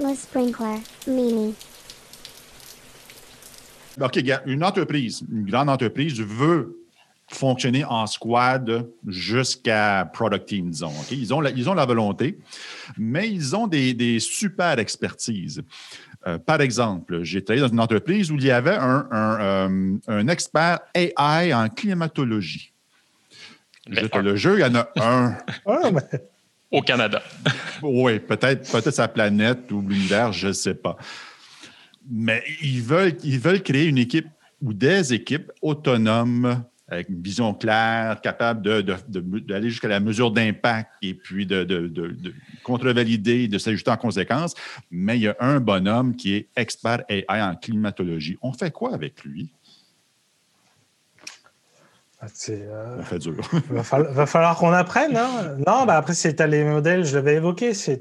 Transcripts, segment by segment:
Le sprinkler, Mimi. OK, gars, une entreprise, une grande entreprise veut fonctionner en squad jusqu'à product team, disons. OK? Ils, ont la, ils ont la volonté, mais ils ont des, des super expertises. Euh, par exemple, j'ai travaillé dans une entreprise où il y avait un, un, euh, un expert AI en climatologie. Mais Je te un. le jure, il y en a un. Au Canada. Oui, peut-être peut sa planète ou l'univers, je ne sais pas. Mais ils veulent, ils veulent créer une équipe ou des équipes autonomes avec une vision claire, capable de- de- d'aller jusqu'à la mesure d'impact et puis de contrevalider, de s'ajuster en conséquence. Mais il y a un bonhomme qui est expert AI en climatologie. On fait quoi avec lui? C'est, euh, fait dur. va, falloir, va falloir qu'on apprenne. hein. Non, bah après, c'est t'as les modèles, je l'avais évoqué. Ouais.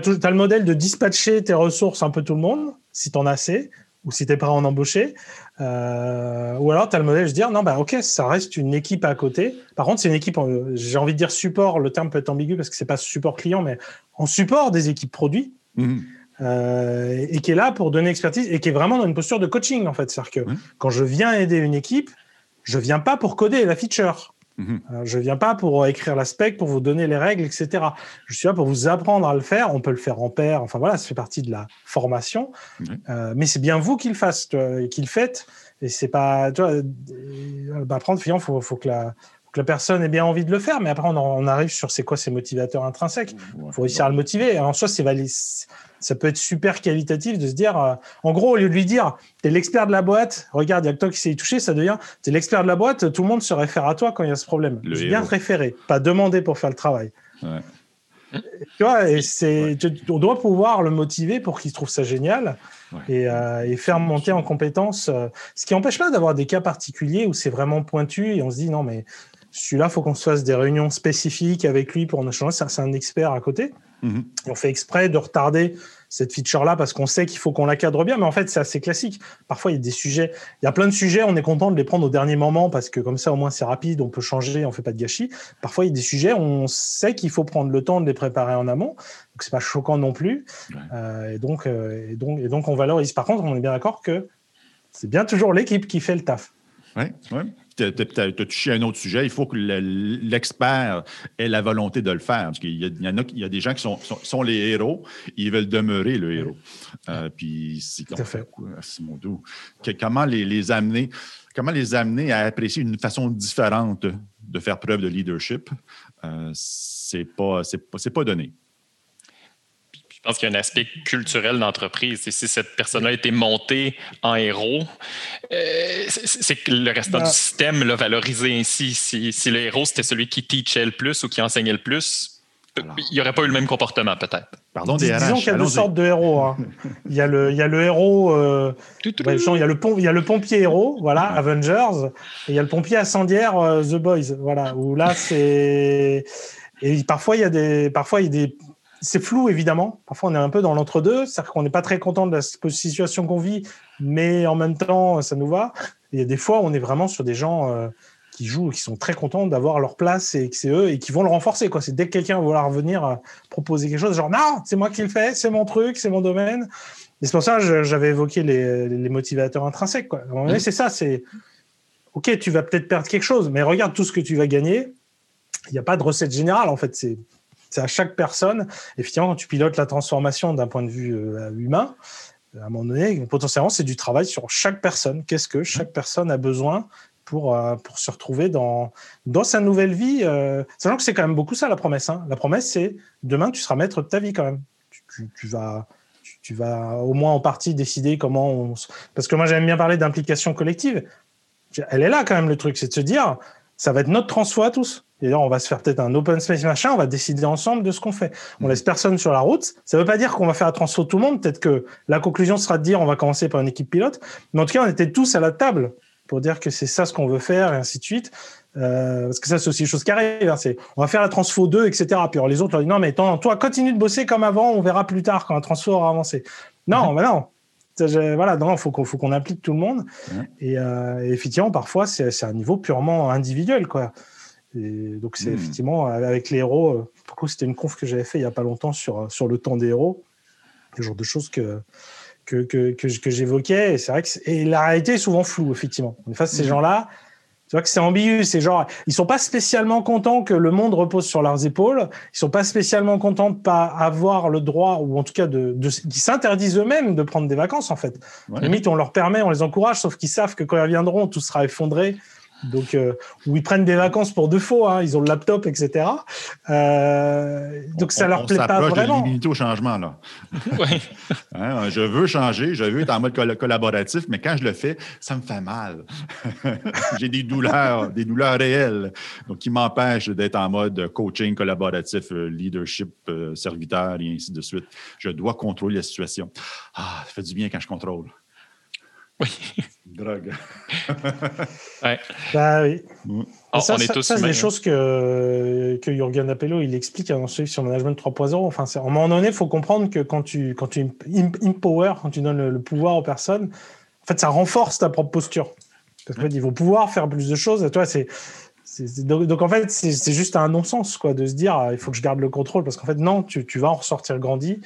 tout- t'as le modèle de dispatcher tes ressources un peu tout le monde, si t'en as assez, ou si t'es prêt à en embaucher. Euh, ou alors, tu as le modèle de dire, non, bah, ok, ça reste une équipe à côté. Par contre, c'est une équipe, euh, j'ai envie de dire support, le terme peut être ambigu parce que c'est pas support client, mais en support des équipes produits. Mhm. euh, et qui est là pour donner expertise et qui est vraiment dans une posture de coaching en fait. C'est-à-dire que quand je viens aider une équipe, je viens pas pour coder la feature. Mhm. Euh, Je viens pas pour écrire la spec, pour vous donner les règles, etc. Je suis là pour vous apprendre à le faire. On peut le faire en pair. Enfin voilà, ça fait partie de la formation. Euh, mais c'est bien vous qui le qui le faites. Et c'est pas, tu vois, euh, bah, apprendre, finalement, faut, faut que la, que la personne ait bien envie de le faire. Mais après, on, en- on arrive sur c'est quoi ces motivateurs intrinsèques. Il faut réussir à le motiver. En soi, c'est ça peut être super qualitatif de se dire, euh, en gros, au lieu de lui dire, t'es l'expert de la boîte, regarde, il y a que toi qui sais y toucher, ça devient, t'es l'expert de la boîte, tout le monde se réfère à toi quand il y a ce problème. Le héros. te référer, pas demander pour faire le travail. Ouais. Tu vois, et c'est, tu- on doit pouvoir le motiver pour qu'il trouve ça génial et, euh, et faire monter en compétences. euh, ce qui n'empêche pas d'avoir des cas particuliers où c'est vraiment pointu et on se dit non, mais celui-là, faut qu'on se fasse des réunions spécifiques avec lui pour en échanger. C'est un expert à côté. Mhm. On fait exprès de retarder cette feature-là parce qu'on sait qu'il faut qu'on la cadre bien. Mais en fait, c'est assez classique. Parfois, il y a des sujets, il y a plein de sujets, on est content de les prendre au dernier moment parce que comme ça, au moins, c'est rapide, on peut changer, on fait pas de gâchis. Parfois, il y a des sujets, on sait qu'il faut prendre le temps de les préparer en amont. Donc, c'est pas choquant non plus. Ouais. Euh, et, donc, euh, et, donc, et donc, on valorise. Par contre, on est bien d'accord que c'est bien toujours l'équipe qui fait le taf. Oui, oui. Tu as, touché un autre sujet. Il faut que le- l'expert ait la volonté de le faire. Parce qu'il y, a- il y en a, il y a des gens qui sont, sont, sont les héros, ils veulent demeurer le héros. Euh, puis, c'est mon dos. Que- comment les, les amener, comment les amener à apprécier une façon différente de faire preuve de leadership, euh, c'est pas, pas, pas donné. Je pense qu'il y a un aspect culturel d'entreprise. Et si cette personne-là a été montée en héros, euh, c'est que le restant du système l'a valorisé ainsi. Si, si le héros, c'était celui qui teachait le plus ou qui enseignait le plus, Alors. il n'y aurait pas eu le même comportement, peut-être. Pardon, Dis- des disons qu'il y a deux sortes de héros. hein. Il, y a le, il y a le héros. euh, Ouais, genre, il y a le pom- il y a le pompier héros, voilà, Avengers, et il y a le pompier incendiaire, euh, The Boys, voilà, où là c'est et parfois il y a des, parfois il y a des, c'est flou évidemment. Parfois on est un peu dans l'entre-deux, c'est-à-dire qu'on n'est pas très content de la situation qu'on vit, mais en même temps ça nous va. Il y a des fois on est vraiment sur des gens euh, qui jouent, qui sont très contents d'avoir leur place et que c'est eux et qui vont le renforcer. Quoi. C'est dès que quelqu'un va vouloir venir euh, proposer quelque chose, genre non, c'est moi qui le fais, c'est mon truc, c'est mon domaine. Et c'est pour ça que j'avais évoqué les, les motivateurs intrinsèques. Quoi. Mhm. C'est ça, c'est OK, tu vas peut-être perdre quelque chose, mais regarde tout ce que tu vas gagner. Il n'y a pas de recette générale, en fait. C'est c'est à chaque personne. Effectivement, quand tu pilotes la transformation d'un point de vue euh, humain, à un moment donné, potentiellement, c'est du travail sur chaque personne. Qu'est-ce que chaque personne a besoin pour, euh, pour se retrouver dans, dans sa nouvelle vie euh, Sachant que c'est quand même beaucoup ça, la promesse. hein. La promesse, c'est demain, tu seras maître de ta vie quand même. Tu, tu- tu vas, tu, vas au moins en partie décider comment on... Parce que moi, j'aime bien parler d'implication collective. Elle est là quand même, le truc. C'est de se dire, ça va être notre transfo à tous. Et là, on va se faire peut-être un open space machin, on va décider ensemble de ce qu'on fait. On Mhm. laisse personne sur la route. Ça ne veut pas dire qu'on va faire la transfo de tout le monde. Peut-être que la conclusion sera de dire on va commencer par une équipe pilote. Mais en tout cas, on était tous à la table pour dire que c'est ça ce qu'on veut faire et ainsi de suite. Euh, parce que ça, c'est aussi une chose qui arrive. hein. C'est, on va faire la transfo 2, etc. Puis alors, les autres leur disent non, mais attends, toi, continue de bosser comme avant, on verra plus tard quand la transfo aura avancé. Non, mais non. Ça, je- voilà, non, faut qu'on faut qu'on implique tout le monde. Et, euh, et effectivement, parfois, c'est c'est un niveau purement individuel, quoi. Et donc, c'est Hmm. effectivement avec les héros. euh, Pour le coup, c'était une conf que j'avais fait il y a pas longtemps sur sur le temps des héros. le genre de choses que, que, que, que, que j'évoquais. Et c'est vrai que et la réalité est souvent floue, effectivement. En face, ces Mhm. gens-là, tu vois que c'est ambigu. C'est genre, ils sont pas spécialement contents que le monde repose sur leurs épaules. Ils sont pas spécialement contents de pas avoir le droit, ou en tout cas de, de qui s'interdisent eux-mêmes de prendre des vacances, en fait. Ouais. Limite, on leur permet, on les encourage, sauf qu'ils savent que quand ils reviendront, tout sera effondré. Donc, euh, ou ils prennent des vacances pour deux fois, hein, ils ont le laptop, etc. Euh, donc, ça On- leur on plaît pas vraiment. l'immunité au changement, là. Ouais. Hein, je veux changer, je veux être en mode coll- collaboratif, mais quand je le fais, ça me fait mal. J'ai des douleurs, des douleurs réelles, donc qui m'empêchent d'être en mode coaching collaboratif, euh, leadership, euh, serviteur et ainsi de suite. Je dois contrôler la situation. Ah, ça fait du bien quand je contrôle. Oui. Drogue. Ouais. Bah oui. On, ça, on est ça- tous ça, c'est des choses que, que Jürgen Appello il explique dans celui sur Management 3.0. Enfin, c'est- à un moment donné, il faut comprendre que quand tu, quand tu empower, quand tu donnes le, le pouvoir aux personnes, en fait, ça renforce ta propre posture. Parce qu'en fait, ils vont pouvoir faire plus de choses. Et toi, c'est. c'est- c'est- Donc, donc, en fait, c'est c'est juste un non-sens quoi, de se dire euh, il faut que je garde le contrôle parce qu'en fait, non, tu, tu vas en ressortir grandi.